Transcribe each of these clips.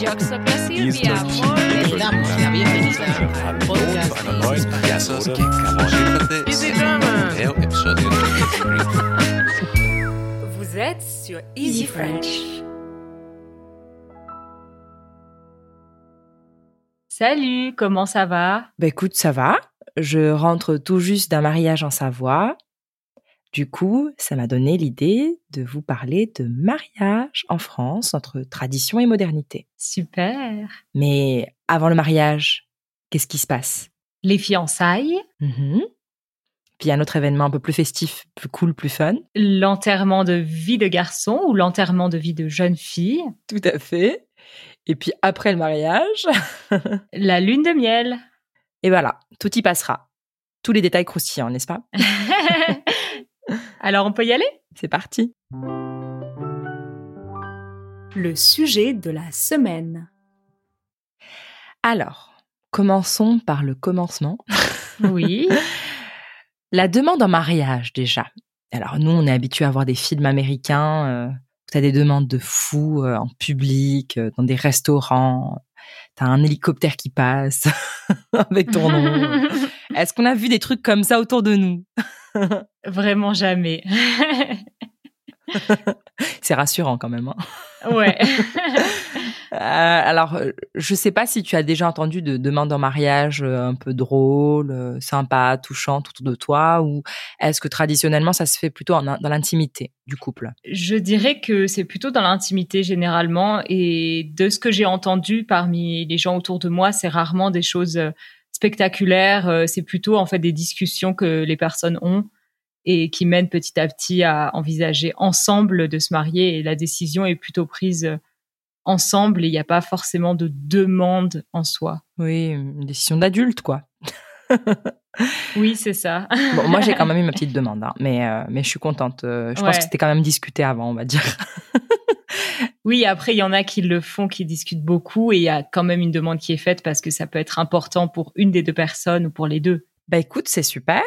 Damos la bienvenida al podcast. Episodio. Vous êtes sur Easy French. Salut, comment ça va? Bah écoute, ça va. Je rentre tout juste d'un mariage en Savoie. Du coup, ça m'a donné l'idée de vous parler de mariage en France entre tradition et modernité. Super. Mais avant le mariage, qu'est-ce qui se passe? Les fiançailles, Mhm. Puis un autre événement un peu plus festif, plus cool, plus fun. l'enterrement de vie de garçon ou l'enterrement de vie de jeune fille, Tout à fait. Et puis après le mariage, la lune de miel. et voilà, tout y passera. Tous les détails croustillants, n'est-ce pas? Alors on peut y aller? C'est parti. Le sujet de la semaine. Alors, commençons par le commencement. Oui. La demande en mariage, déjà. Alors, nous, on est habitués à voir des films américains euh, où tu as des demandes de fous euh, en public, euh, dans des restaurants. Tu as un hélicoptère qui passe avec ton nom. Est-ce qu'on a vu des trucs comme ça autour de nous? Vraiment jamais. C'est rassurant quand même. hein. ouais. Euh, alors, euh, je sais pas si tu as déjà entendu de demandes en mariage euh, un peu drôles, sympas, touchantes autour de toi, ou est-ce que traditionnellement ça se fait plutôt en dans l'intimité du couple? Je dirais que c'est plutôt dans l'intimité généralement et de ce que j'ai entendu parmi les gens autour de moi, c'est rarement des choses euh, spectaculaires, c'est plutôt en fait des discussions que les personnes ont et qui mènent petit à petit à envisager ensemble de se marier et la décision est plutôt prise euh, ensemble et il n'y a pas forcément de demande en soi. Oui, une décision d'adulte, quoi. Oui, c'est ça. Bon, moi, j'ai quand même eu ma petite demande, hein, mais, euh, mais je suis contente. Je pense que c'était quand même discuté avant, on va dire. Oui, après, il y en a qui le font, qui discutent beaucoup, et il y a quand même une demande qui est faite parce que ça peut être important pour une des deux personnes ou pour les deux. Bah écoute, c'est super.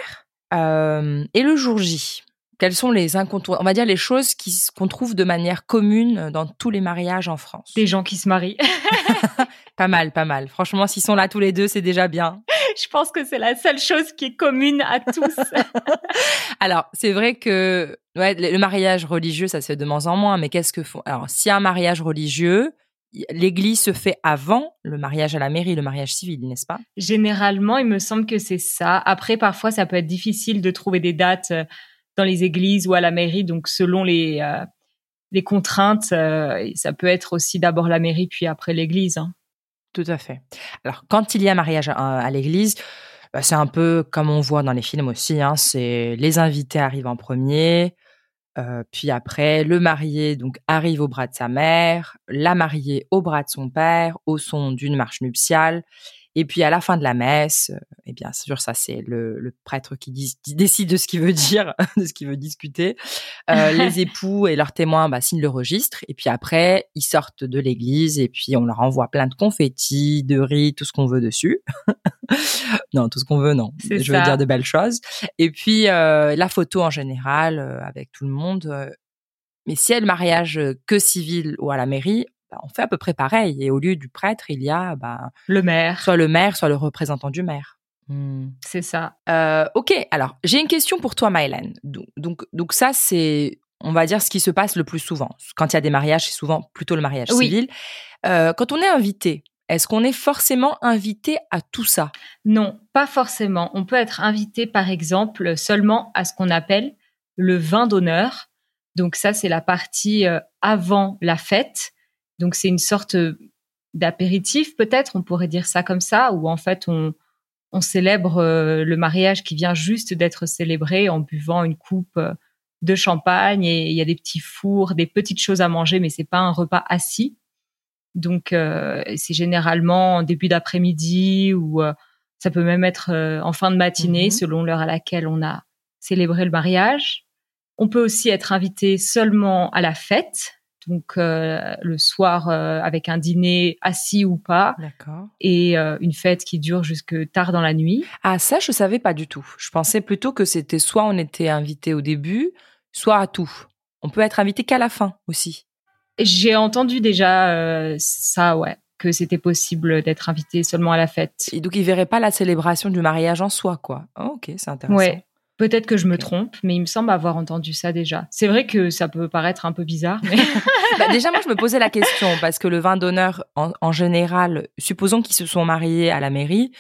Euh, et le jour J quelles sont les incontournables, on va dire les choses qui qu'on trouve de manière commune dans tous les mariages en France? Des gens qui se marient. Pas mal, pas mal. Franchement, s'ils sont là tous les deux, c'est déjà bien. Je pense que c'est la seule chose qui est commune à tous. Alors, c'est vrai que ouais, le mariage religieux, ça se fait de moins en moins, mais qu'est-ce que font Alors, s'il y a un mariage religieux, l'église se fait avant le mariage à la mairie, le mariage civil, n'est-ce pas? Généralement, il me semble que c'est ça. Après, parfois, ça peut être difficile de trouver des dates euh, dans les églises ou à la mairie. Donc, selon les, euh, les contraintes, euh, ça peut être aussi d'abord la mairie, puis après l'église. hein. Tout à fait. Alors, quand il y a mariage à, l'église, bah, c'est un peu comme on voit dans les films aussi. Hein, c'est les invités arrivent en premier, euh, puis après le marié donc arrive au bras de sa mère, la mariée au bras de son père, au son d'une marche nuptiale, et puis à la fin de la messe, euh, et bien sûr ça c'est le, le prêtre qui, dis- qui décide de ce qu'il veut dire, de ce qu'il veut discuter. Euh, les époux et leurs témoins bah, signent le registre, et puis après ils sortent de l'église et puis on leur envoie plein de confettis, de riz, tout ce qu'on veut dessus. non, tout ce qu'on veut, non. Je veux ça. dire de belles choses. Et puis euh, la photo en général euh, avec tout le monde. euh. mais si elle le mariage euh, que civil ou à la mairie, bah, on fait à peu près pareil. Et au lieu du prêtre, il y a bah, Le maire, soit le maire, soit le représentant du maire. Hmm. c'est ça. Euh, ok, alors j'ai une question pour toi, Mylène. Donc, donc, donc ça, c'est, on va dire, ce qui se passe le plus souvent. Quand il y a des mariages, c'est souvent plutôt le mariage Oui. civil. Euh, quand on est invité, est-ce qu'on est forcément invité à tout ça? Non, pas forcément. On peut être invité, par exemple, seulement à ce qu'on appelle le vin d'honneur. Donc ça, c'est la partie euh, avant la fête. Donc c'est une sorte euh, d'apéritif, peut-être, on pourrait dire ça comme ça, où en fait on, on célèbre euh, le mariage qui vient juste d'être célébré en buvant une coupe euh, de champagne et il y a des petits fours, des petites choses à manger, mais c'est pas un repas assis. Donc euh, c'est généralement en début d'après-midi ou euh, ça peut même être euh, en fin de matinée Mhm. selon l'heure à laquelle on a célébré le mariage. On peut aussi être invité seulement à la fête, donc euh, le soir euh, avec un dîner assis ou pas D'accord. et euh, une fête qui dure jusque tard dans la nuit. Ah, ça, je savais pas du tout. Je pensais plutôt que c'était soit on était invité au début, soit à tout. On peut être invité qu'à la fin aussi. J'ai entendu déjà ça, ouais. que c'était possible d'être invité seulement à la fête. Et donc, ils verraient pas la célébration du mariage en soi, quoi. Oh, ok, c'est intéressant. Ouais. Peut-être que je me trompe, mais il me semble avoir entendu ça déjà. C'est vrai que ça peut paraître un peu bizarre, mais Bah, déjà, moi, je me posais la question parce que le vin d'honneur, en, en général, supposons qu'ils se sont mariés à la mairie,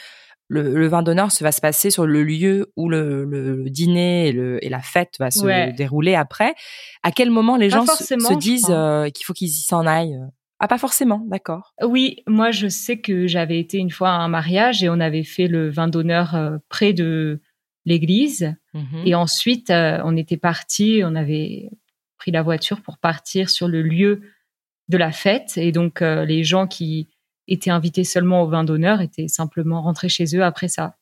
le, le vin d'honneur se va se passer sur le lieu où le, le dîner et, le- et la fête va se Ouais. dérouler après. À quel moment les Pas gens se, disent euh, qu'il faut qu'ils y s'en aillent? Ah, pas forcément, d'accord. oui, moi je sais que j'avais été une fois à un mariage et on avait fait le vin d'honneur euh, près de l'église. Mhm. Et ensuite, euh, on était parti, on avait pris la voiture pour partir sur le lieu de la fête. Et donc, euh, les gens qui étaient invités seulement au vin d'honneur étaient simplement rentrés chez eux après ça,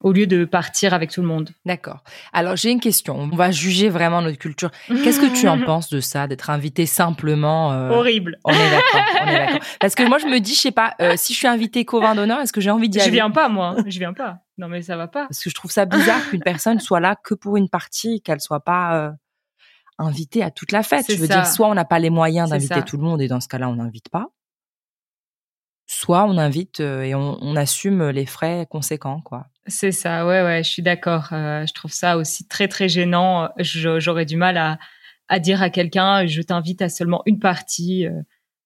au lieu de partir avec tout le monde. D'accord. Alors, j'ai une question. On va juger vraiment notre culture. Qu'est-ce que tu en penses de ça, d'être invité simplement euh, Horrible. On est d'accord. Parce que moi, je me dis, je sais pas, euh, si je suis invitée qu'au vin d'honneur, est-ce que j'ai envie d'y Je aller? viens pas, moi. Je viens pas. Non, mais ça va pas. Parce que je trouve ça bizarre qu'une personne soit là que pour une partie et qu'elle soit pas euh, invitée à toute la fête. Je veux ça. dire, soit on n'a pas les moyens d'inviter tout le monde et dans ce cas-là, on n'invite pas. Soit on invite euh, et on, on assume les frais conséquents, quoi. C'est ça, ouais, ouais, je suis d'accord. Euh, je trouve ça aussi très, très gênant. J'aurais du mal à, à dire à quelqu'un, je t'invite à seulement une partie.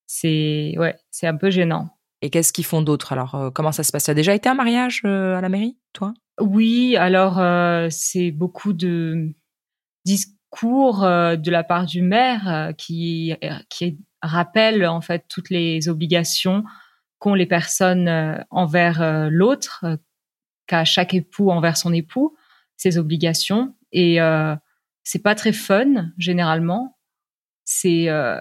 C'est, ouais, c'est un peu gênant. Et qu'est-ce qu'ils font d'autre Alors, euh, comment ça se passe? Tu as déjà été un mariage euh, à la mairie, toi? Oui, alors euh, c'est beaucoup de discours de la part du maire qui qui rappelle en fait toutes les obligations qu'ont les personnes envers l'autre, qu'a chaque époux envers son époux, ses obligations. Et c'est pas très fun généralement. C'est euh,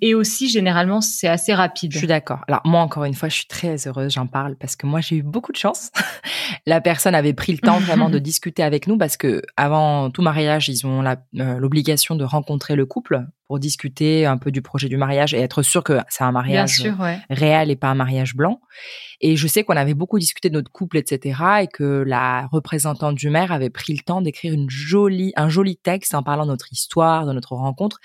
et aussi généralement c'est assez rapide. Je suis d'accord. Alors moi encore une fois, je suis très heureuse, j'en parle parce que moi j'ai eu beaucoup de chance. la personne avait pris le temps vraiment de discuter avec nous parce que avant tout mariage, ils ont euh, l'obligation de rencontrer le couple pour discuter un peu du projet du mariage et être sûr que c'est un mariage sûr, ouais. réel et pas un mariage blanc. Et je sais qu'on avait beaucoup discuté de notre couple, etc. Et que la représentante du maire avait pris le temps d'écrire une jolie, un joli texte en parlant de notre histoire, de notre rencontre.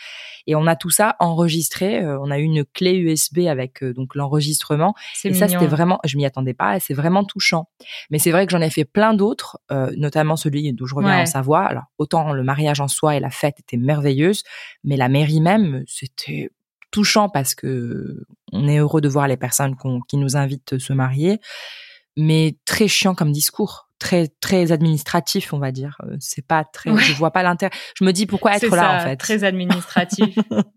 Et on a tout ça enregistré. Euh, on a eu une clé USB avec euh, donc l'enregistrement. Et ça, c'était vraiment, je m'y attendais pas. Et c'est vraiment touchant. Mais c'est vrai que j'en ai fait plein d'autres, euh, notamment celui d'où je reviens Ouais. en Savoie. Alors autant le mariage en soi et la fête étaient merveilleuses, mais la mairie même, c'était touchant parce que on est heureux de voir les personnes qui nous invitent se marier, mais très chiant comme discours, très très administratif, on va dire. Euh, C'est pas très, Ouais. je vois pas l'intérêt. Je me dis pourquoi être là ça, en fait? Très administratif.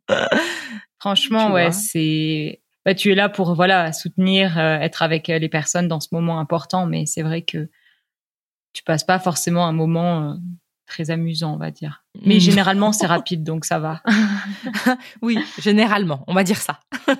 Franchement, Tu ouais, c'est. Bah, tu es là pour voilà soutenir, euh, être avec euh, les personnes dans ce moment important, mais c'est vrai que tu passes pas forcément un moment euh, très amusant, on va dire. Mais Mm. généralement, c'est rapide, donc ça va. Oui, généralement, on va dire ça.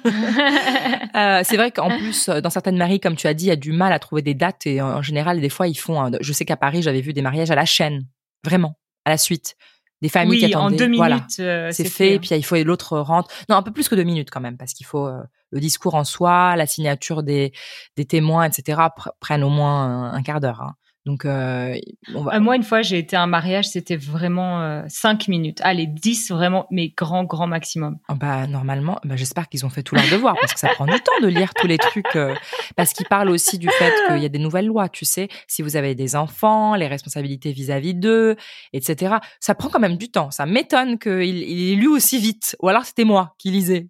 Euh, c'est vrai qu'en plus, euh, dans certaines mairies, comme tu as dit, il y a du mal à trouver des dates et en général, des fois, ils font. un- Je sais qu'à Paris, j'avais vu des mariages à la chaîne, vraiment, à la suite, des familles qui oui, en attendaient. deux minutes, Voilà. euh, c'est fait, hein. puis il faut et l'autre rentre. Non, un peu plus que deux minutes quand même, parce qu'il faut euh, le discours en soi, la signature des, des témoins, etc. pr- prennent au moins un, un quart d'heure. hein. Donc, euh, on va. Euh, Moi, une fois, j'ai été à un mariage, c'était vraiment euh, cinq minutes. Allez, dix, vraiment, mais grand, grand maximum. Oh, bah normalement, bah, j'espère qu'ils ont fait tout leur devoir parce que ça prend du temps de lire tous les trucs. euh, parce qu'ils parlent aussi du fait qu'il y a des nouvelles lois, tu sais, si vous avez des enfants, les responsabilités vis-à-vis d'eux, etc. Ça prend quand même du temps. Ça m'étonne qu'il il ait lu aussi vite. Ou alors c'était moi qui lisais.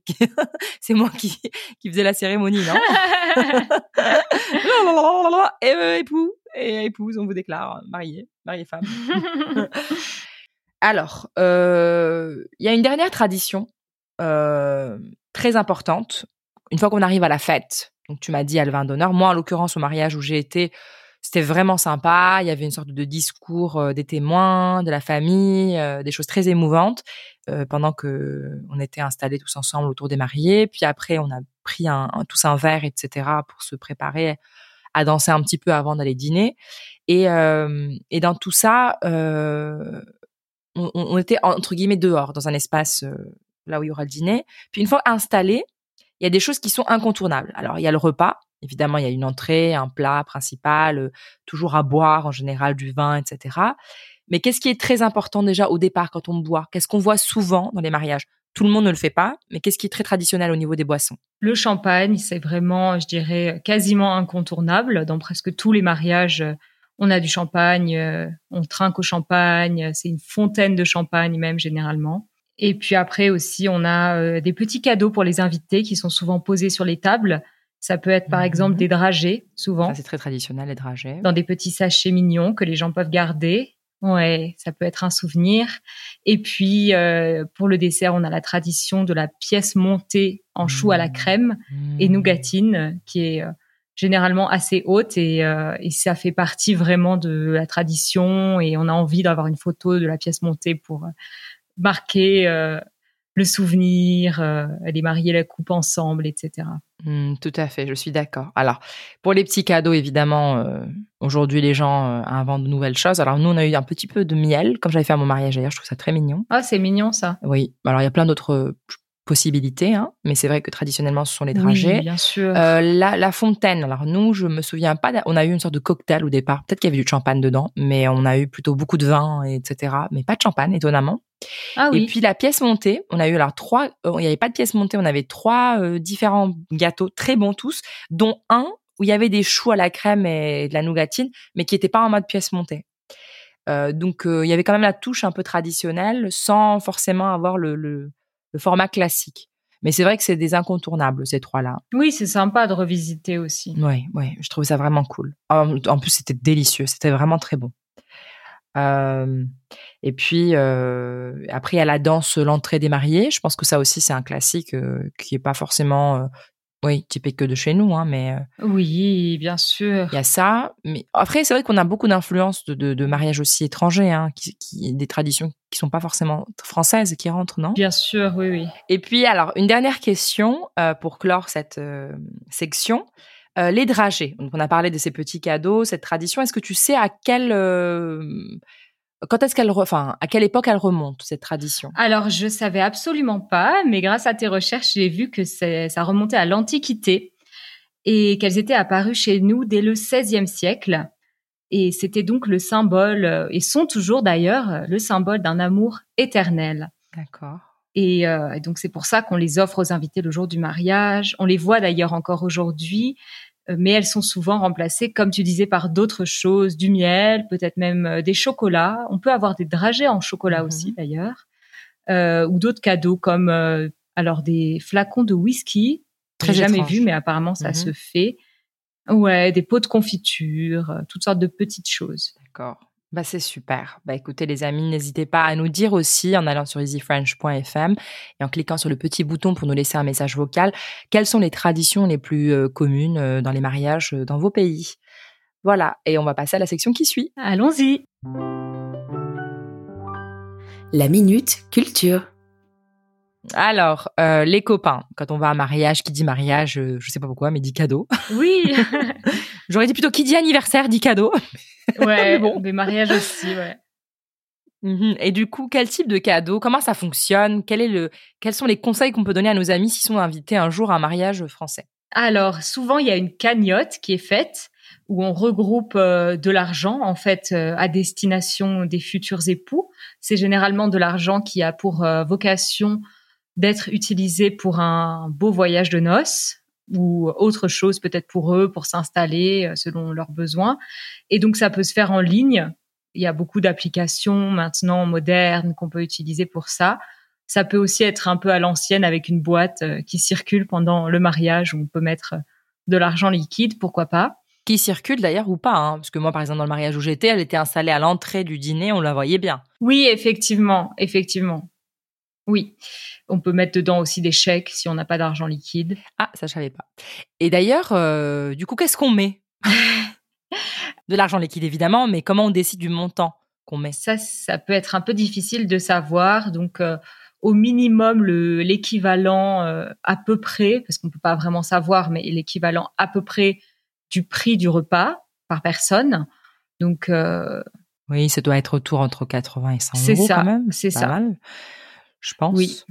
C'est moi qui, qui faisais la cérémonie, non Et euh, époux et épouse, on vous déclare marié, marié femme. Alors, euh, il y a une dernière tradition euh, très importante. Une fois qu'on arrive à la fête, donc tu m'as dit à le vin d'honneur. Moi, en l'occurrence, au mariage où j'ai été, c'était vraiment sympa. Il y avait une sorte de discours euh, des témoins, de la famille, des choses très émouvantes pendant que on était installés tous ensemble autour des mariés. Puis après, on a pris un, un- tous un verre, etc., pour se préparer à danser un petit peu avant d'aller dîner. Et, euh, et dans tout ça, euh, on, on était entre guillemets dehors, dans un espace euh, là où il y aura le dîner. Puis une fois installé, il y a des choses qui sont incontournables. Alors il y a le repas, évidemment il y a une entrée, un plat principal, euh, toujours à boire en général du vin, etc. Mais qu'est-ce qui est très important déjà au départ quand on boit? Qu'est-ce qu'on voit souvent dans les mariages? Tout le monde ne le fait pas, mais qu'est-ce qui est très traditionnel au niveau des boissons? Le champagne, c'est vraiment, je dirais, quasiment incontournable. Dans presque tous les mariages, on a du champagne, euh, on trinque au champagne, c'est une fontaine de champagne même généralement. Et puis après aussi, on a euh, des petits cadeaux pour les invités qui sont souvent posés sur les tables. Ça peut être par exemple Mhm. des dragées, souvent, c'est très traditionnel, les dragées. dans des petits sachets mignons que les gens peuvent garder. Ouais, ça peut être un souvenir. Et puis euh, pour le dessert, on a la tradition de la pièce montée en chou à la Mhm. crème et Mmh. nougatine, qui est euh, généralement assez haute et, euh, et ça fait partie vraiment de la tradition et on a envie d'avoir une photo de la pièce montée pour euh, marquer euh, le souvenir, euh, les mariés la coupe ensemble, etc. Mm, tout à fait, je suis d'accord. Alors, pour les petits cadeaux, évidemment, euh, aujourd'hui, les gens euh, inventent de nouvelles choses. Alors, nous, on a eu un petit peu de miel, comme j'avais fait à mon mariage d'ailleurs, je trouve ça très mignon. Ah, c'est mignon ça. Oui, alors il y a plein d'autres euh, possibilités, hein, mais c'est vrai que traditionnellement, ce sont les dragées. Oui, bien sûr. Euh, la, la fontaine, alors nous, je me souviens pas, on a eu une sorte de cocktail au départ, peut-être qu'il y avait du champagne dedans, mais on a eu plutôt beaucoup de vin, et etc., mais pas de champagne, étonnamment. ah oui. Et puis la pièce montée, on a eu alors trois, euh, il n'y avait pas de pièce montée, on avait trois euh, différents gâteaux très bons tous, dont un où il y avait des choux à la crème et de la nougatine, mais qui n'était pas en mode pièce montée. Euh, donc il y avait quand même la touche un peu traditionnelle, sans forcément avoir le, le, le format classique. Mais c'est vrai que c'est des incontournables ces trois-là. Oui, c'est sympa de revisiter aussi. Oui, oui, je trouve ça vraiment cool. En, en plus, c'était délicieux, c'était vraiment très bon. Euh, et puis euh, après, il y a la danse, l'entrée des mariés. Je pense que ça aussi, c'est un classique euh, qui est pas forcément, euh, oui, typique que de chez nous, hein, mais euh, Oui, bien sûr. il y a ça. Mais après, c'est vrai qu'on a beaucoup d'influences de, de, de mariages aussi étrangers, hein, qui, qui, des traditions qui sont pas forcément françaises qui rentrent, non? Bien sûr, oui, oui. Et puis, alors, une dernière question euh, pour clore cette euh, section. Euh, les dragées. Donc, on a parlé de ces petits cadeaux, cette tradition. Est-ce que tu sais à quelle, quand est-ce qu'elle, enfin, à quelle époque elle remonte cette tradition? Alors, je savais absolument pas, mais grâce à tes recherches, j'ai vu que ça remontait à l'Antiquité et qu'elles étaient apparues chez nous dès le XVIe siècle. Et c'était donc le symbole, euh, et sont toujours d'ailleurs, euh, le symbole d'un amour éternel. D'accord. Et euh, donc, c'est pour ça qu'on les offre aux invités le jour du mariage. On les voit d'ailleurs encore aujourd'hui, mais elles sont souvent remplacées, comme tu disais, par d'autres choses, du miel, peut-être même euh, des chocolats. On peut avoir des dragées en chocolat Mhm. aussi, d'ailleurs, euh, ou d'autres cadeaux comme euh, alors des flacons de whisky. Très J'ai jamais étrange. vu, mais apparemment ça Mhm. se fait. Ouais, des pots de confiture, euh, toutes sortes de petites choses. D'accord. Bah, c'est super. Bah, écoutez, les amis, n'hésitez pas à nous dire aussi en allant sur easyfrench.fm et en cliquant sur le petit bouton pour nous laisser un message vocal, quelles sont les traditions les plus euh, communes euh, dans les mariages euh, dans vos pays. Voilà. Et on va passer à la section qui suit. Allons-y. La minute culture. Alors, euh, les copains, quand on va à un mariage, qui dit mariage, euh, je sais pas pourquoi, mais dit cadeau. Oui. J'aurais dit plutôt qui dit anniversaire, dit cadeau. ouais. Bon. Des mariages aussi, ouais. Mhm. Et du coup, quel type de cadeau? Comment ça fonctionne? Quel est le Quels sont les conseils qu'on peut donner à nos amis s'ils sont invités un jour à un mariage français? Alors, souvent, il y a une cagnotte qui est faite où on regroupe euh, de l'argent, en fait, euh, à destination des futurs époux. C'est généralement de l'argent qui a pour euh, vocation d'être utilisé pour un beau voyage de noces ou autre chose peut-être pour eux, pour s'installer euh, selon leurs besoins. Et donc, ça peut se faire en ligne. Il y a beaucoup d'applications maintenant modernes qu'on peut utiliser pour ça. Ça peut aussi être un peu à l'ancienne avec une boîte euh, qui circule pendant le mariage où on peut mettre de l'argent liquide, pourquoi pas. Qui circule d'ailleurs ou pas hein Parce que moi, par exemple, dans le mariage où j'étais, elle était installée à l'entrée du dîner, on la voyait bien. Oui, effectivement, effectivement. Oui, on peut mettre dedans aussi des chèques si on n'a pas d'argent liquide. Ah, ça, je savais pas. Et d'ailleurs, euh, du coup, qu'est-ce qu'on met? De l'argent liquide, évidemment, mais comment on décide du montant qu'on met? Ça, ça peut être un peu difficile de savoir. Donc, euh, au minimum, le l'équivalent euh, à peu près, parce qu'on peut pas vraiment savoir, mais l'équivalent à peu près du prix du repas par personne. Donc, euh, Oui, ça doit être autour entre 80 et 100 C'est euros ça, quand même. c'est ça. mal, je pense. Oui.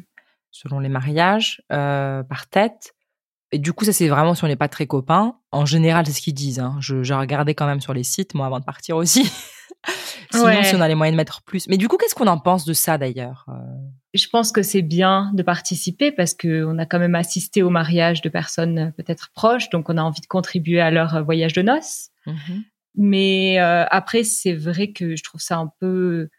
Selon les mariages, euh, par tête. Et du coup, ça, c'est vraiment si on n'est pas très copains. En général, c'est ce qu'ils disent. Hein. Je, j'ai regardé quand même sur les sites, moi, avant de partir aussi. Sinon, Ouais. si on a les moyens de mettre plus. Mais du coup, qu'est-ce qu'on en pense de ça, d'ailleurs euh? Je pense que c'est bien de participer parce que on a quand même assisté au mariage de personnes euh, peut-être proches, donc on a envie de contribuer à leur voyage de noces. Mhm. Mais euh, après, c'est vrai que je trouve ça un peu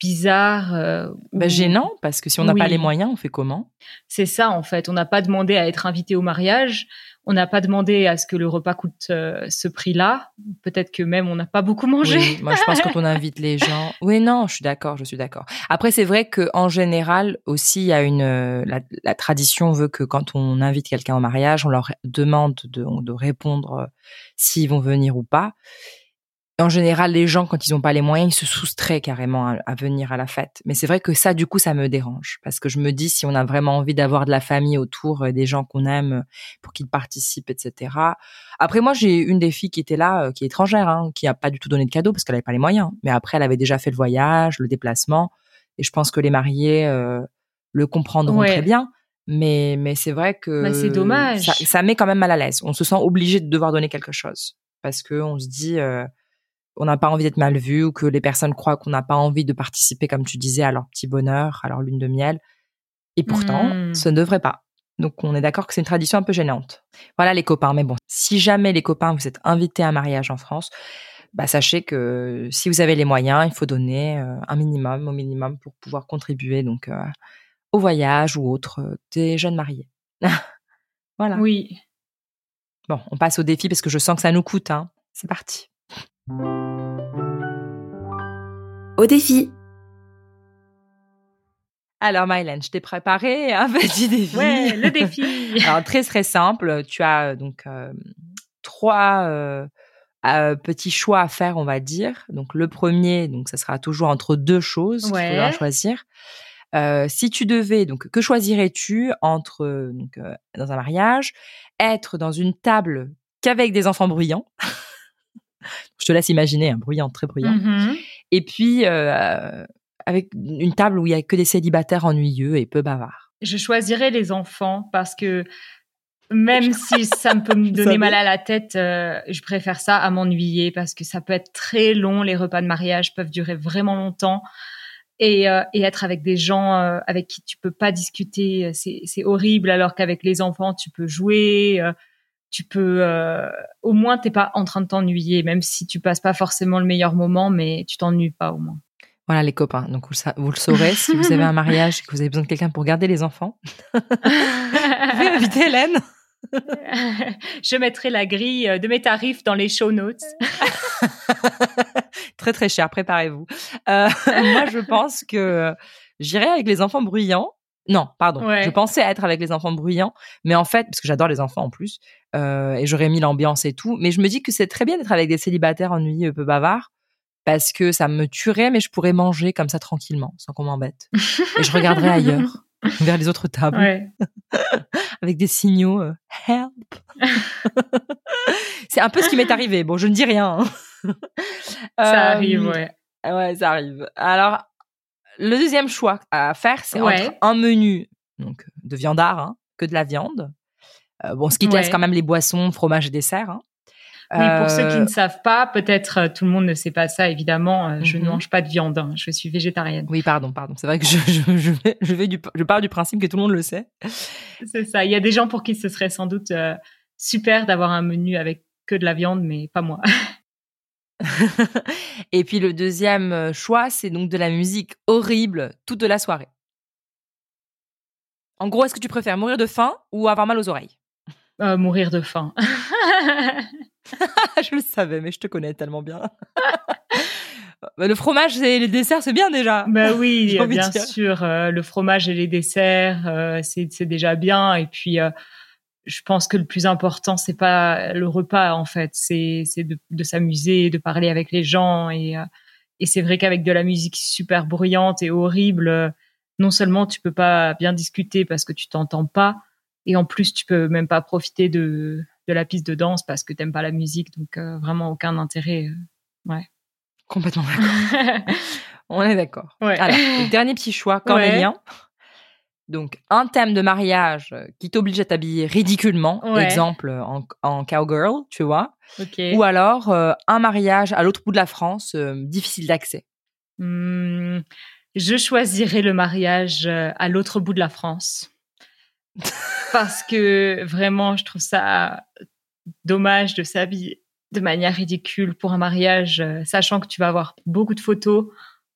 bizarre. euh, Bah, ou- gênant, parce que si on n'a pas les moyens, on fait comment? C'est ça en fait. On n'a pas demandé à être invité au mariage. On n'a pas demandé à ce que le repas coûte euh, ce prix-là. Peut-être que même on n'a pas beaucoup mangé. Oui, moi, je pense que quand on invite les gens. Oui, non, je suis d'accord, je suis d'accord. Après, c'est vrai que en général aussi, il y a une euh, la, la tradition veut que quand on invite quelqu'un au mariage, on leur demande de, de répondre s'ils vont venir ou pas. En général, les gens, quand ils n'ont pas les moyens, ils se soustraient carrément à, à venir à la fête. Mais c'est vrai que ça, du coup, ça me dérange parce que je me dis si on a vraiment envie d'avoir de la famille autour, euh, des gens qu'on aime, euh, pour qu'ils participent, etc. Après, moi, j'ai une des filles qui était là, euh, qui est étrangère, hein, qui a pas du tout donné de cadeau parce qu'elle avait pas les moyens. Mais après, elle avait déjà fait le voyage, le déplacement, et je pense que les mariés euh, le comprendront Ouais. très bien. Mais mais c'est vrai que Bah, c'est dommage. Ça, ça met quand même mal à l'aise. On se sent obligé de devoir donner quelque chose parce que on se dit. euh, on n'a pas envie d'être mal vu ou que les personnes croient qu'on n'a pas envie de participer, comme tu disais, à leur petit bonheur, à leur lune de miel. Et pourtant, Mm. ce ne devrait pas. Donc, on est d'accord que c'est une tradition un peu gênante. Voilà les copains. Mais bon, si jamais les copains, vous êtes invités à un mariage en France, bah, sachez que si vous avez les moyens, il faut donner euh, un minimum, au minimum, pour pouvoir contribuer donc euh, au voyage ou autre euh, des jeunes mariés. voilà. Oui. Bon, on passe au défi parce que je sens que ça nous coûte. Hein. C'est parti. Au défi. Alors, Mylène, je t'ai préparé un petit défi. Ouais, le défi. Alors, très, très simple. Tu as euh, donc euh, trois euh, euh, petits choix à faire, on va dire. Donc, le premier, donc, ça sera toujours entre deux choses qu'il Ouais. faudra choisir. Euh, si tu devais, donc, que choisirais-tu entre, donc, euh, dans un mariage, être dans une table qu'avec des enfants bruyants? te laisse imaginer, un bruyant, très bruyant. Mhm. Et puis, euh, avec une table où il y a que des célibataires ennuyeux et peu bavards. Je choisirais les enfants parce que même si ça me peut me donner mal à la tête, euh, je préfère ça à m'ennuyer parce que ça peut être très long. Les repas de mariage peuvent durer vraiment longtemps. Et, euh, et être avec des gens euh, avec qui tu peux pas discuter, c'est c'est horrible. Alors qu'avec les enfants, tu peux jouer, euh, tu peux, euh, au moins t'es pas en train de t'ennuyer, même si tu passes pas forcément le meilleur moment, mais tu t'ennuies pas au moins. Voilà les copains. Donc vous, vous le saurez si vous avez un mariage et que vous avez besoin de quelqu'un pour garder les enfants. Vous pouvez inviter Hélène. Je mettrai la grille euh, de mes tarifs dans les show notes. très très cher. Préparez-vous. Euh, moi je pense que j'irai avec les enfants bruyants. Non, pardon. Ouais. Je pensais être avec les enfants bruyants, mais en fait, parce que j'adore les enfants en plus, euh, et j'aurais mis l'ambiance et tout, mais je me dis que c'est très bien d'être avec des célibataires ennuyeux, peu bavards, parce que ça me tuerait, mais je pourrais manger comme ça tranquillement, sans qu'on m'embête. Et je regarderais ailleurs, vers les autres tables, Ouais. avec des signaux euh, help. c'est un peu ce qui m'est arrivé. Bon, je ne dis rien. hein. Ça Euh, arrive, ouais. Ouais, ça arrive. Alors, le deuxième choix à faire, c'est Ouais. un menu donc de viandard, hein, que de la viande. Euh, bon, ce qui te laisse Ouais. quand même les boissons, fromage et dessert. hein. Oui, pour ceux qui Euh, ne savent pas, peut-être euh, tout le monde ne sait pas ça, évidemment. Je ne Mhm. mange pas de viande, hein, je suis végétarienne. Oui, pardon, pardon. C'est vrai que je, je, je, vais, je, vais du, je pars du principe que tout le monde le sait. C'est ça. Il y a des gens pour qui ce serait sans doute super d'avoir un menu avec que de la viande, mais pas moi. et puis le deuxième euh, choix, c'est donc de la musique horrible toute la soirée. En gros, est-ce que tu préfères mourir de faim ou avoir mal aux oreilles? Euh, mourir de faim. Je le savais, mais je te connais tellement bien. Le fromage et les desserts, c'est bien déjà. bah oui, bien sûr. euh, le fromage et les desserts, euh, c'est déjà bien. Et puis, je pense que le plus important, c'est pas le repas en fait, c'est de, de s'amuser, de parler avec les gens. Et, euh, et c'est vrai qu'avec de la musique super bruyante et horrible, euh, non seulement tu peux pas bien discuter parce que tu t'entends pas, et en plus tu peux même pas profiter de de la piste de danse parce que t'aimes pas la musique. Donc euh, vraiment aucun intérêt. euh. Complètement d'accord. On est d'accord. Ouais. Alors, dernier petit choix, cornélien. Donc, un thème de mariage euh, qui t'oblige à t'habiller ridiculement. Ouais. Exemple, en, en cowgirl, tu vois. Ou alors, euh, un mariage à l'autre bout de la France, euh, difficile d'accès. Hmm, je choisirais le mariage euh, à l'autre bout de la France. Parce que vraiment, je trouve ça dommage de s'habiller de manière ridicule pour un mariage, euh, sachant que tu vas avoir beaucoup de photos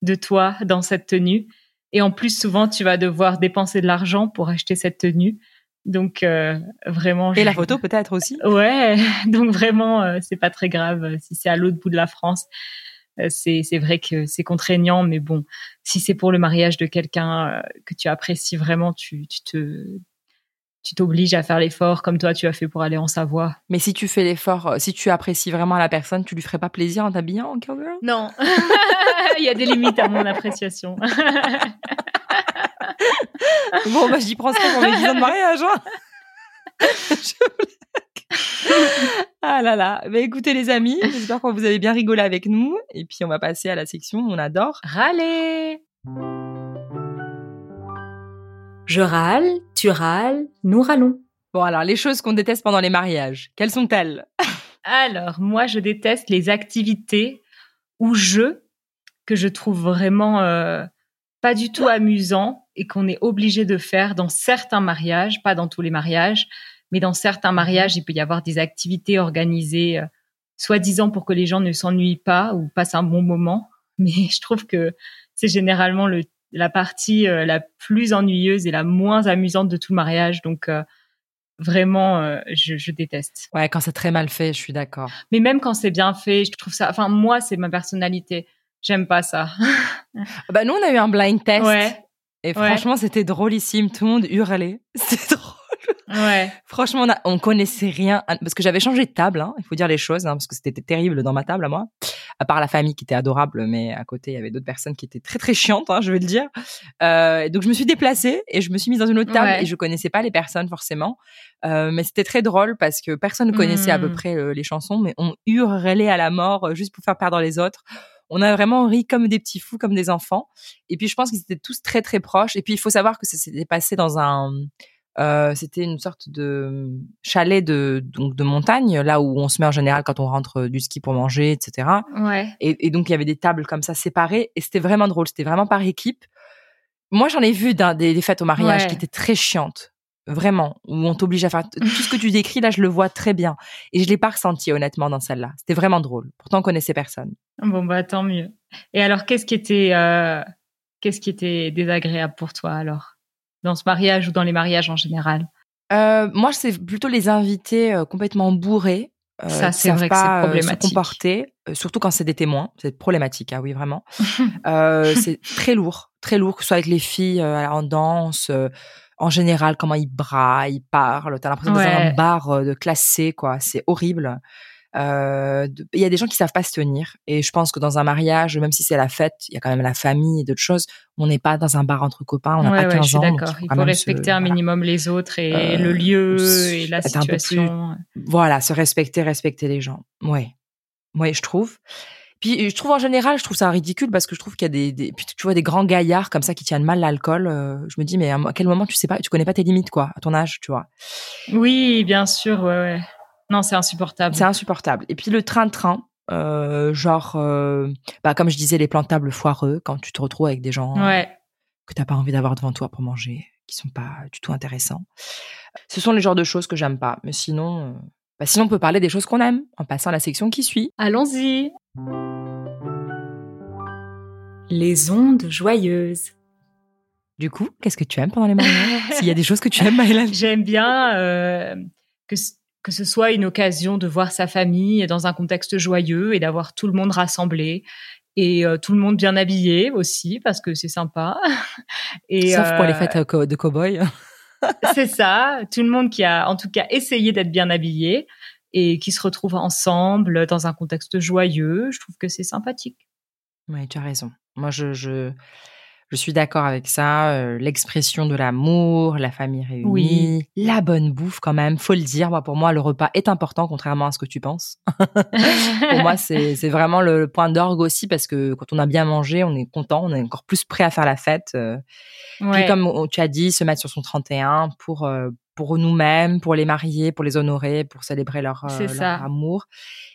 de toi dans cette tenue. Et en plus, souvent, tu vas devoir dépenser de l'argent pour acheter cette tenue. Donc, euh, vraiment. Et je- la photo peut-être aussi. Ouais, donc vraiment, euh, c'est pas très grave euh, si c'est à l'autre bout de la France. Euh, c'est c'est vrai que c'est contraignant, mais bon, si c'est pour le mariage de quelqu'un euh, que tu apprécies vraiment, tu, tu te tu t'obliges à faire l'effort comme toi tu as fait pour aller en Savoie. Mais si tu fais l'effort, euh, si tu apprécies vraiment la personne, tu lui ferais pas plaisir en t'habillant en cowgirl? Non, il y a des limites à mon appréciation. Bon, bah, j'y prends ça pour mes 10 ans de mariage. Hein. Ah là là. Mais écoutez, les amis, j'espère que vous avez bien rigolé avec nous. Et puis, on va passer à la section On adore. Râler. Je râle, tu râles, nous râlons. Bon, alors, les choses qu'on déteste pendant les mariages, quelles sont-elles? Alors, moi, je déteste les activités ou jeux que je trouve vraiment euh, pas du tout amusants et qu'on est obligé de faire dans certains mariages, pas dans tous les mariages, mais dans certains mariages, il peut y avoir des activités organisées, euh, soi-disant pour que les gens ne s'ennuient pas ou passent un bon moment. Mais je trouve que c'est généralement le, la partie euh, la plus ennuyeuse et la moins amusante de tout le mariage. Donc, euh, vraiment, euh, je, je déteste. Ouais, quand c'est très mal fait, je suis d'accord. Mais même quand c'est bien fait, je trouve ça. Enfin, moi, c'est ma personnalité. J'aime pas ça. Ah Bah, nous, on a eu un blind test. Ouais, Et Ouais. franchement, c'était drôlissime. Tout le monde hurlait. C'était drôle. ouais. Franchement, on, a- on connaissait rien. Parce que j'avais changé de table, hein, il faut dire les choses, hein, parce que c'était terrible dans ma table à moi. À part la famille qui était adorable, mais à côté, il y avait d'autres personnes qui étaient très très chiantes, hein, je vais le dire. Euh, donc je me suis déplacée et je me suis mise dans une autre table Ouais. et je connaissais pas les personnes forcément. Euh, mais c'était très drôle parce que personne ne connaissait à peu Mm. près euh, les chansons, mais on hurlait à la mort juste pour faire perdre les autres. On a vraiment ri comme des petits fous, comme des enfants. Et puis je pense qu'ils étaient tous très très proches. Et puis il faut savoir que ça s'était passé dans un, euh, c'était une sorte de chalet de donc de montagne, là où on se met en général quand on rentre du ski pour manger, etc. Ouais. Et, et donc il y avait des tables comme ça séparées et c'était vraiment drôle. C'était vraiment par équipe. Moi j'en ai vu des, des fêtes au mariage Ouais. qui étaient très chiantes. Vraiment, où on t'oblige à faire tout ce que tu décris là, je le vois très bien. Et je l'ai pas ressenti honnêtement dans celle-là. C'était vraiment drôle. Pourtant on connaissait personne. Bon, bah, tant mieux. Et alors, qu'est-ce qui était, euh, qu'est-ce qui était désagréable pour toi, alors? Dans ce mariage ou dans les mariages en général? Euh, moi, c'est plutôt les invités euh, complètement bourrés. euh, Ça, c'est vrai que c'est euh, se problématique. comporter, surtout quand c'est des témoins. C'est problématique, ah oui, vraiment. C'est très lourd, très lourd, que ce soit avec les filles en danse, en général, comment ils braillent, ils parlent. T'as l'impression d'être dans un bar de classe C, quoi. C'est horrible. Euh, de- Il y a des gens qui savent pas se tenir. Et je pense que dans un mariage, même si c'est la fête, il y a quand même la famille et d'autres choses. On n'est pas dans un bar entre copains, on n'a ouais, pas ouais, 15 je suis ans. donc d'accord. Il faut respecter se- un voilà. minimum les autres et Euh, le lieu et la plus- situation. Voilà, se respecter, respecter les gens. Ouais. Ouais, je trouve. Puis je trouve en général, je trouve ça ridicule parce que je trouve qu'il y a des, des puis tu vois des grands gaillards comme ça qui tiennent mal l'alcool. euh, je me dis mais à quel moment tu sais pas, tu connais pas tes limites quoi, à ton âge, tu vois? Oui, bien sûr, ouais, ouais. Non, c'est insupportable. C'est insupportable. Et puis le train-train, euh, genre, euh, bah comme je disais, les plans de table foireux quand tu te retrouves avec des gens Ouais. que t'as pas envie d'avoir devant toi pour manger, qui sont pas du tout intéressants. Ce sont les genres de choses que j'aime pas. Mais sinon, euh, bah sinon on peut parler des choses qu'on aime en passant à la section qui suit. Allons-y. Les ondes joyeuses. Du coup, qu'est-ce que tu aimes pendant les mariages S'il y a des choses que tu aimes, Maëlène J'aime bien euh, que, que ce soit une occasion de voir sa famille dans un contexte joyeux et d'avoir tout le monde rassemblé et euh, tout le monde bien habillé aussi parce que c'est sympa. Et, Sauf pour les fêtes euh, de cow-boy. C'est ça, tout le monde qui a en tout cas essayé d'être bien habillé et qui se retrouve ensemble dans un contexte joyeux. Je trouve que c'est sympathique. Oui, tu as raison. Moi, je, je, je suis d'accord avec ça. euh, L'expression de l'amour, la famille réunie, Oui. la bonne bouffe quand même. Faut le dire. Moi, pour moi, le repas est important, contrairement à ce que tu penses. pour moi, c'est vraiment le, point d'orgue aussi parce que quand on a bien mangé, on est content, on est encore plus prêt à faire la fête. euh, Ouais. Puis comme on- tu as dit, se mettre sur son 31 pour euh, pour nous-mêmes, pour les mariés, pour les honorer, pour célébrer leur, euh, leur amour.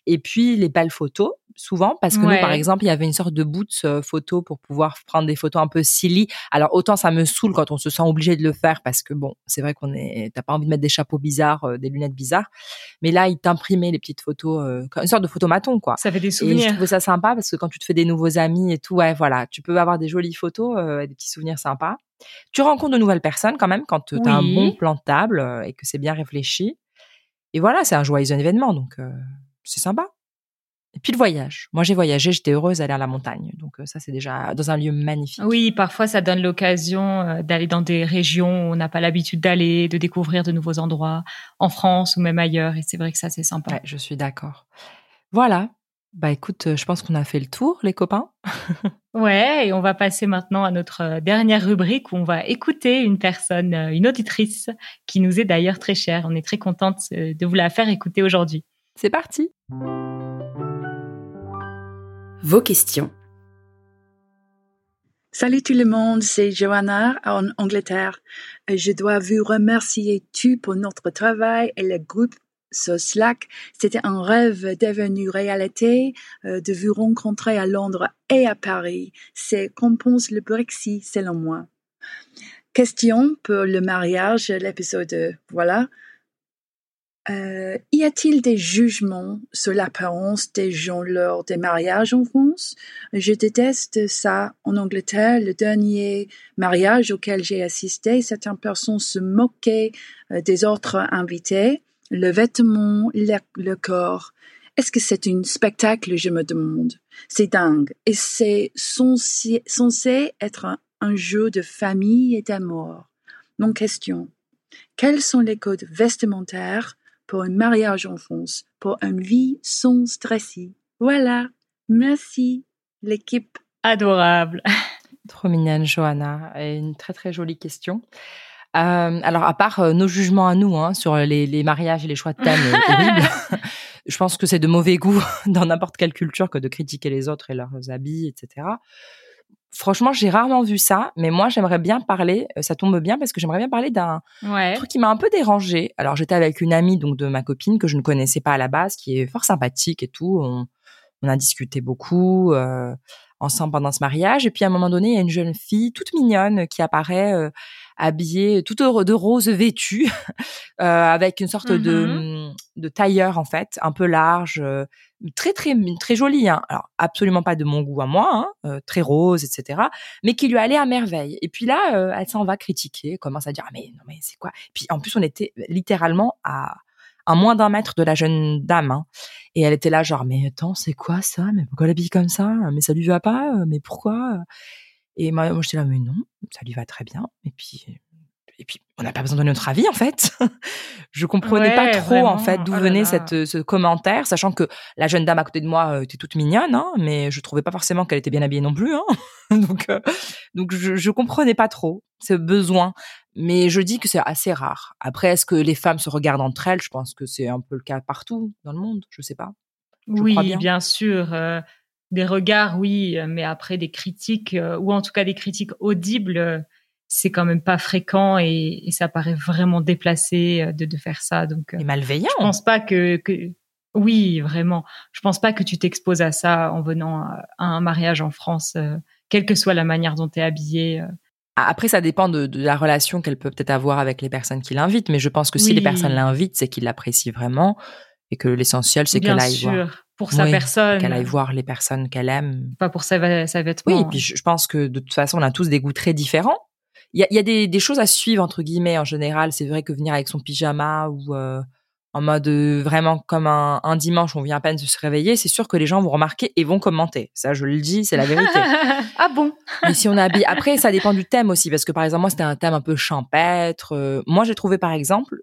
Et puis les belles photos, souvent, parce que nous, par exemple, il y avait une sorte de boots euh, photo pour pouvoir prendre des photos un peu silly. Alors autant ça me saoule quand on se sent obligé de le faire, parce que bon, c'est vrai qu'on est, t'as pas envie de mettre des chapeaux bizarres, euh, des lunettes bizarres, mais là, ils t'imprimaient les petites photos, euh, une sorte de photomaton, quoi. Ça fait des Et je souvenirs. trouvais ça sympa parce que quand tu te fais des nouveaux amis et tout, ouais, voilà, tu peux avoir des jolies photos, des petits souvenirs sympas. Tu rencontres de nouvelles personnes quand même quand tu as un bon plan de table et que c'est bien réfléchi. Et voilà, c'est un joyeux événement, donc euh, c'est sympa. Et puis le voyage. Moi, j'ai voyagé, j'étais heureuse d'aller à la montagne. Donc ça, c'est déjà dans un lieu magnifique. Oui, parfois ça donne l'occasion d'aller dans des régions où on n'a pas l'habitude d'aller, de découvrir de nouveaux endroits en France ou même ailleurs. Et c'est vrai que ça, c'est sympa. Ouais, je suis d'accord. Voilà. Bah écoute, euh, je pense qu'on a fait le tour, les copains. Ouais, et on va passer maintenant à notre euh, dernière rubrique où on va écouter une personne, euh, une auditrice qui nous est d'ailleurs très chère. On est très contente de vous la faire écouter aujourd'hui. C'est parti. Vos questions. Salut tout le monde, c'est Johanna en Angleterre. Je dois vous remercier tout pour notre travail et le groupe sur Slack. C'était un rêve devenu réalité euh, de vous rencontrer à Londres et à Paris. C'est compense le Brexit selon moi. Question pour le mariage, l'épisode voilà. Euh, y a-t-il des jugements sur l'apparence des gens lors des mariages en France? Je déteste ça en Angleterre. Le dernier mariage auquel j'ai assisté, certaines personnes se moquaient euh, des autres invités, le vêtement, le, corps. Est-ce que c'est un spectacle, je me demande? C'est dingue. Et c'est censé, être un, jeu de famille et d'amour. Mon question. Quels sont les codes vestimentaires pour un mariage en France, pour une vie sans stresser? Voilà. Merci, l'équipe. Adorable. Trop mignonne, Johanna. Une très très jolie question. Euh, alors, à part euh, nos jugements à nous hein, sur les, les mariages et les choix de thèmes euh, horribles, je pense que c'est de mauvais goût dans n'importe quelle culture que de critiquer les autres et leurs habits, etc. Franchement, j'ai rarement vu ça, mais moi, j'aimerais bien parler. Ça tombe bien parce que j'aimerais bien parler d'un Ouais. truc qui m'a un peu dérangé. Alors, j'étais avec une amie donc de ma copine que je ne connaissais pas à la base, qui est fort sympathique et tout. On, on a discuté beaucoup euh, ensemble pendant ce mariage. Et puis, à un moment donné, il y a une jeune fille toute mignonne qui apparaît euh, habillée toute de rose vêtue, euh, avec une sorte de, de tailleur en fait, un peu large, euh, très très très jolie. Hein. Alors, absolument pas de mon goût à moi, hein, euh, très rose, etc. Mais qui lui allait à merveille. Et puis là, euh, elle s'en va critiquer, commence à dire ah, mais non mais c'est quoi? Puis en plus, on était littéralement à à moins d'un mètre de la jeune dame. Hein. Et elle était là, genre, mais attends, c'est quoi ça? Mais pourquoi elle habille comme ça? Mais ça lui va pas? Mais pourquoi? Et moi, moi j'étais là, mais non, ça lui va très bien. Et puis, et puis, on n'a pas besoin de notre avis, en fait. je comprenais pas trop, vraiment. en fait, d'où Oh venait cette, ce commentaire, sachant que la jeune dame à côté de moi euh, était toute mignonne, hein, mais je trouvais pas forcément qu'elle était bien habillée non plus. Hein. donc, euh, donc je, je comprenais pas trop ce besoin. Mais je dis que c'est assez rare. Après, est-ce que les femmes se regardent entre elles? Je pense que c'est un peu le cas partout dans le monde. Je sais pas. Je oui, bien sûr. euh, des regards, oui, euh, mais après des critiques, euh, ou en tout cas des critiques audibles, euh, c'est quand même pas fréquent et, et ça paraît vraiment déplacé de, de faire ça. Donc, Et malveillant. je pense pas que, que, oui, vraiment, je pense pas que tu t'exposes à ça en venant à, un mariage en France, euh, quelle que soit la manière dont tu es habillé. euh. Après, ça dépend de, de la relation qu'elle peut peut-être avoir avec les personnes qui l'invitent. Mais je pense que si les personnes l'invitent, c'est qu'ils l'apprécient vraiment et que l'essentiel, c'est qu'elle aille sûr, voir. Pour sa Oui, personne, Qu'elle aille voir les personnes qu'elle aime. pas pour sa, sa vêtement. Oui, et puis je pense que de toute façon, on a tous des goûts très différents. Il y a, il y a des, des choses à suivre, entre guillemets, en général. C'est vrai que venir avec son pyjama ou euh, en mode euh, vraiment comme un, un dimanche, on vient à peine de se réveiller, c'est sûr que les gens vont remarquer et vont commenter. Ça, je le dis, c'est la vérité. ah bon? Mais si on habille... Après, ça dépend du thème aussi, parce que par exemple, moi, c'était un thème un peu champêtre. Euh, moi, j'ai trouvé, par exemple,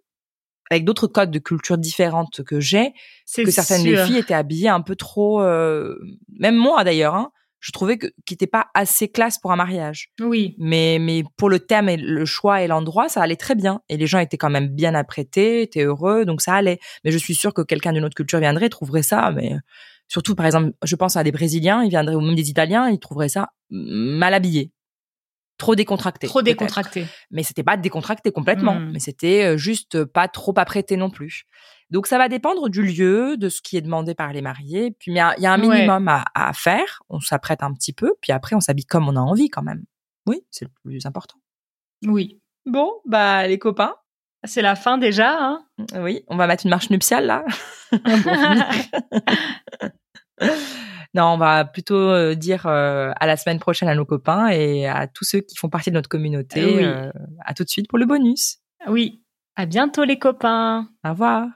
avec d'autres codes de culture différentes que j'ai, C'est que certaines des filles étaient habillées un peu trop... euh, même moi, d'ailleurs, hein, je trouvais que qui n'était pas assez classe pour un mariage. Oui, Mais, mais pour le thème et le choix et l'endroit, ça allait très bien. Et les gens étaient quand même bien apprêtés, étaient heureux, donc ça allait. Mais je suis sûre que quelqu'un d'une autre culture viendrait, trouverait ça, mais surtout, par exemple, je pense à des Brésiliens, ils viendraient, ou même des Italiens, ils trouveraient ça mal habillé. Trop décontracté. Trop décontracté. Mais c'était pas décontracté complètement, Mm. mais c'était euh, juste pas trop apprêté non plus. Donc ça va dépendre du lieu, de ce qui est demandé par les mariés. Puis il y a, il y a un Ouais. minimum à, à faire. On s'apprête un petit peu, puis après on s'habille comme on a envie quand même. Oui, c'est le plus important. Oui. Bon, bah les copains, C'est la fin déjà. Hein oui, on va mettre une marche nuptiale là. Non, on va plutôt euh, dire euh, à la semaine prochaine à nos copains et à tous ceux qui font partie de notre communauté. Oui. euh, à tout de suite pour le bonus. oui. À bientôt les copains. Au revoir.